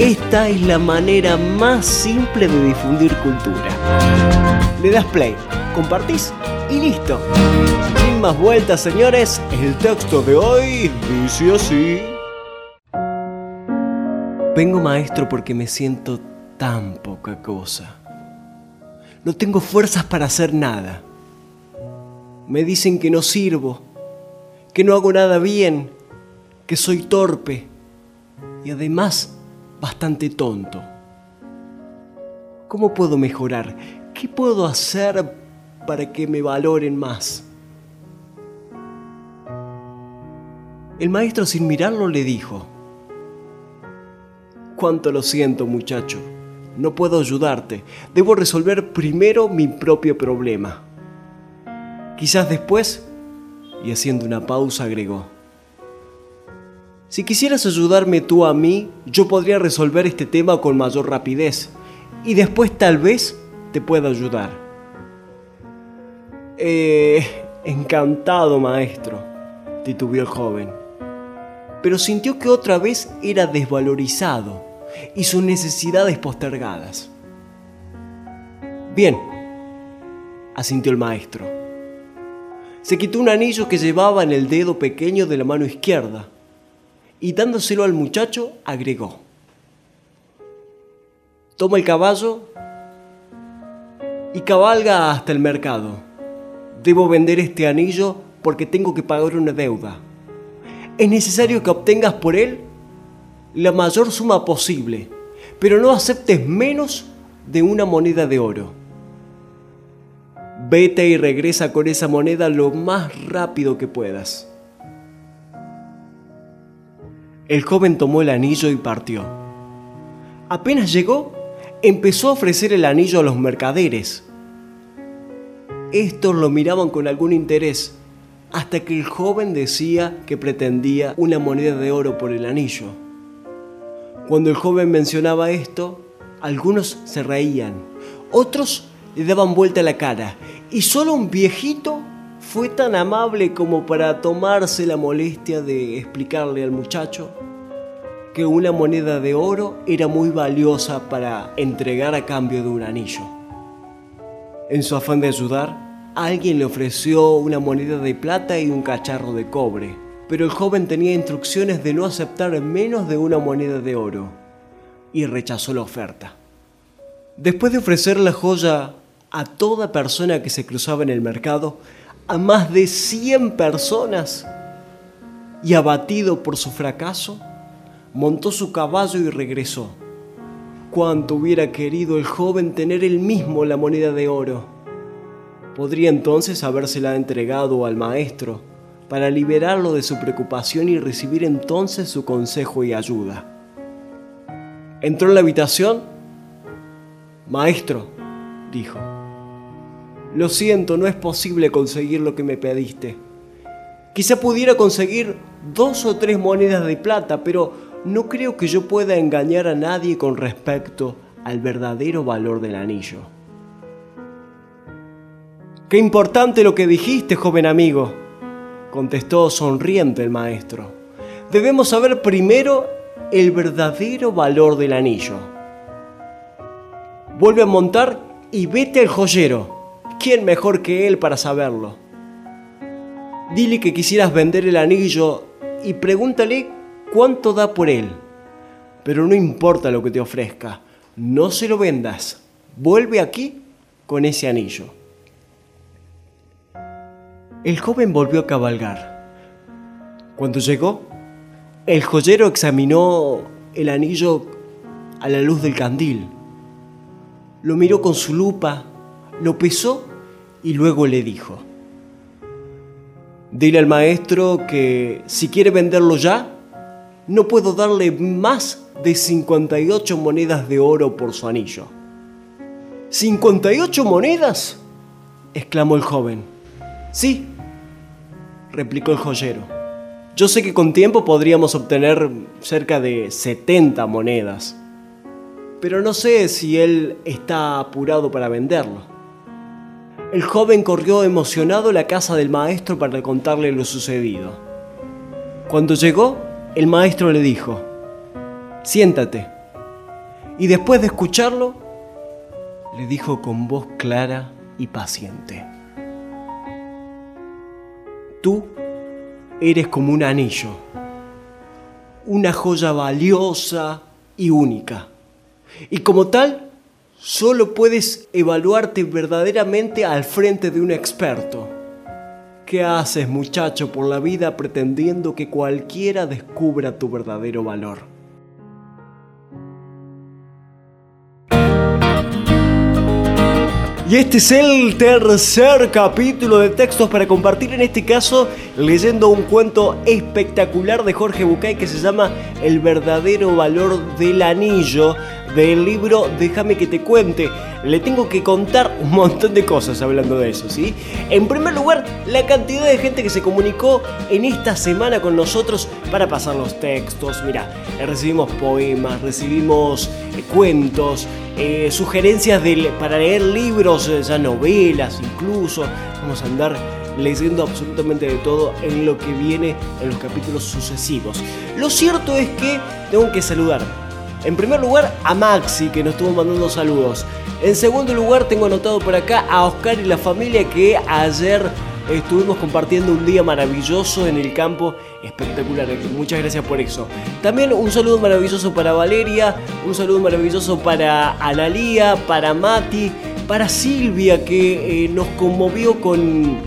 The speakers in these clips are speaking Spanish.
Esta es la manera más simple de difundir cultura. Le das play, compartís y listo. Sin más vueltas, señores, el texto de hoy dice así. Vengo maestro porque me siento tan poca cosa. No tengo fuerzas para hacer nada. Me dicen que no sirvo, que no hago nada bien, que soy torpe y además bastante tonto. ¿Cómo puedo mejorar? ¿Qué puedo hacer para que me valoren más? El maestro sin mirarlo le dijo, Cuánto lo siento muchacho, no puedo ayudarte, debo resolver primero mi propio problema. Quizás después, y haciendo una pausa agregó, si quisieras ayudarme tú a mí, yo podría resolver este tema con mayor rapidez y después tal vez te pueda ayudar. Eh, encantado, maestro, titubeó el joven, pero sintió que otra vez era desvalorizado y sus necesidades postergadas. Bien, asintió el maestro. Se quitó un anillo que llevaba en el dedo pequeño de la mano izquierda y dándoselo al muchacho agregó, toma el caballo y cabalga hasta el mercado. Debo vender este anillo porque tengo que pagar una deuda. Es necesario que obtengas por él la mayor suma posible, pero no aceptes menos de una moneda de oro. Vete y regresa con esa moneda lo más rápido que puedas. El joven tomó el anillo y partió. Apenas llegó, empezó a ofrecer el anillo a los mercaderes. Estos lo miraban con algún interés, hasta que el joven decía que pretendía una moneda de oro por el anillo. Cuando el joven mencionaba esto, algunos se reían, otros le daban vuelta la cara, y solo un viejito fue tan amable como para tomarse la molestia de explicarle al muchacho que una moneda de oro era muy valiosa para entregar a cambio de un anillo. En su afán de ayudar, alguien le ofreció una moneda de plata y un cacharro de cobre, pero el joven tenía instrucciones de no aceptar menos de una moneda de oro y rechazó la oferta. Después de ofrecer la joya a toda persona que se cruzaba en el mercado, a más de 100 personas y abatido por su fracaso, montó su caballo y regresó. Cuánto hubiera querido el joven tener él mismo la moneda de oro. Podría entonces habérsela entregado al maestro para liberarlo de su preocupación y recibir entonces su consejo y ayuda. Entró en la habitación. Maestro, dijo. Lo siento, no es posible conseguir lo que me pediste. Quizá pudiera conseguir dos o tres monedas de plata, pero no creo que yo pueda engañar a nadie con respecto al verdadero valor del anillo. Qué importante lo que dijiste, joven amigo, contestó sonriente el maestro. Debemos saber primero el verdadero valor del anillo. Vuelve a montar y vete al joyero. ¿Quién mejor que él para saberlo? Dile que quisieras vender el anillo y pregúntale cuánto da por él. Pero no importa lo que te ofrezca, no se lo vendas. Vuelve aquí con ese anillo. El joven volvió a cabalgar. Cuando llegó, el joyero examinó el anillo a la luz del candil. Lo miró con su lupa, lo pesó y luego le dijo, dile al maestro que si quiere venderlo ya, no puedo darle más de 58 monedas de oro por su anillo. ¿58 monedas? exclamó el joven. Sí, replicó el joyero. Yo sé que con tiempo podríamos obtener cerca de 70 monedas, pero no sé si él está apurado para venderlo. El joven corrió emocionado a la casa del maestro para contarle lo sucedido. Cuando llegó, el maestro le dijo, siéntate. Y después de escucharlo, le dijo con voz clara y paciente, tú eres como un anillo, una joya valiosa y única. Y como tal, solo puedes evaluarte verdaderamente al frente de un experto. ¿Qué haces muchacho por la vida pretendiendo que cualquiera descubra tu verdadero valor? Y este es el tercer capítulo de textos para compartir, en este caso leyendo un cuento espectacular de Jorge Bucay que se llama El verdadero valor del anillo del libro Déjame que te cuente. Le tengo que contar un montón de cosas hablando de eso, ¿sí? En primer lugar, la cantidad de gente que se comunicó en esta semana con nosotros para pasar los textos. Mira, recibimos poemas, recibimos cuentos, eh, sugerencias para leer libros, eh, ya novelas incluso. Vamos a andar leyendo absolutamente de todo en lo que viene en los capítulos sucesivos. Lo cierto es que tengo que saludar en primer lugar, a Maxi, que nos estuvo mandando saludos. En segundo lugar, tengo anotado por acá a Oscar y la familia que ayer estuvimos compartiendo un día maravilloso en el campo, espectacular. Muchas gracias por eso. También un saludo maravilloso para Valeria, un saludo maravilloso para Analía, para Mati, para Silvia que eh, nos conmovió con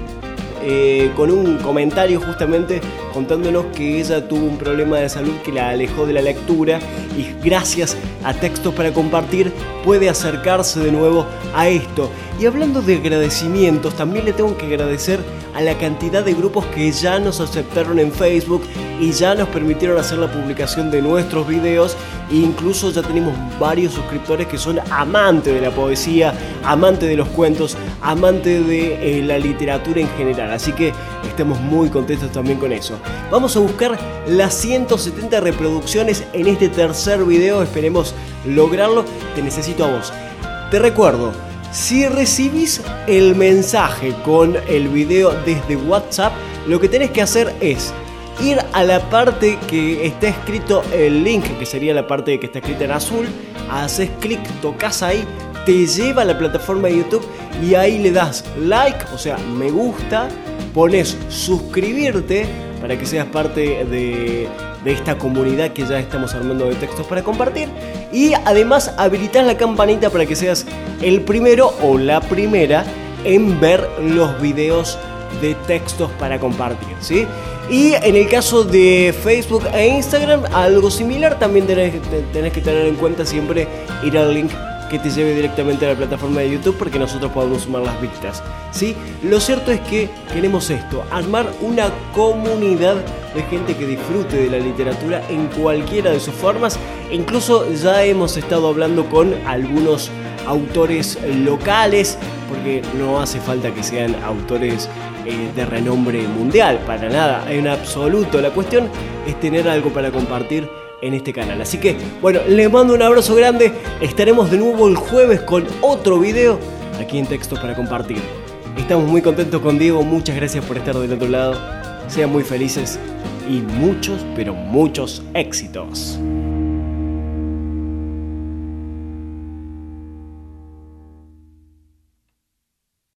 eh, con un comentario justamente contándonos que ella tuvo un problema de salud que la alejó de la lectura y gracias a textos para compartir puede acercarse de nuevo a esto. Y hablando de agradecimientos, también le tengo que agradecer a la cantidad de grupos que ya nos aceptaron en Facebook y ya nos permitieron hacer la publicación de nuestros videos e incluso ya tenemos varios suscriptores que son amantes de la poesía, amantes de los cuentos, amantes de eh, la literatura en general. Así que estamos muy contentos también con eso. Vamos a buscar las 170 reproducciones en este tercer video, esperemos lograrlo. Te necesito a vos. Te recuerdo, si recibís el mensaje con el video desde WhatsApp, lo que tenés que hacer es ir a la parte que está escrito el link, que sería la parte que está escrita en azul, haces clic, tocas ahí, te lleva a la plataforma de YouTube y ahí le das like, o sea, me gusta, pones suscribirte para que seas parte de, esta comunidad que ya estamos armando de textos para compartir y además habilitas la campanita para que seas el primero o la primera en ver los videos de textos para compartir, ¿sí? Y en el caso de Facebook e Instagram, algo similar, también tenés, que tener en cuenta siempre ir al link que te lleve directamente a la plataforma de YouTube porque nosotros podemos sumar las vistas. ¿sí? Lo cierto es que queremos esto, armar una comunidad de gente que disfrute de la literatura en cualquiera de sus formas. Incluso ya hemos estado hablando con algunos autores locales, porque no hace falta que sean autores eh, de renombre mundial, para nada, en absoluto. La cuestión es tener algo para compartir en este canal. Así que, bueno, les mando un abrazo grande. Estaremos de nuevo el jueves con otro video aquí en Texto para compartir. Estamos muy contentos con Diego. Muchas gracias por estar del otro lado. Sean muy felices y muchos, pero muchos éxitos.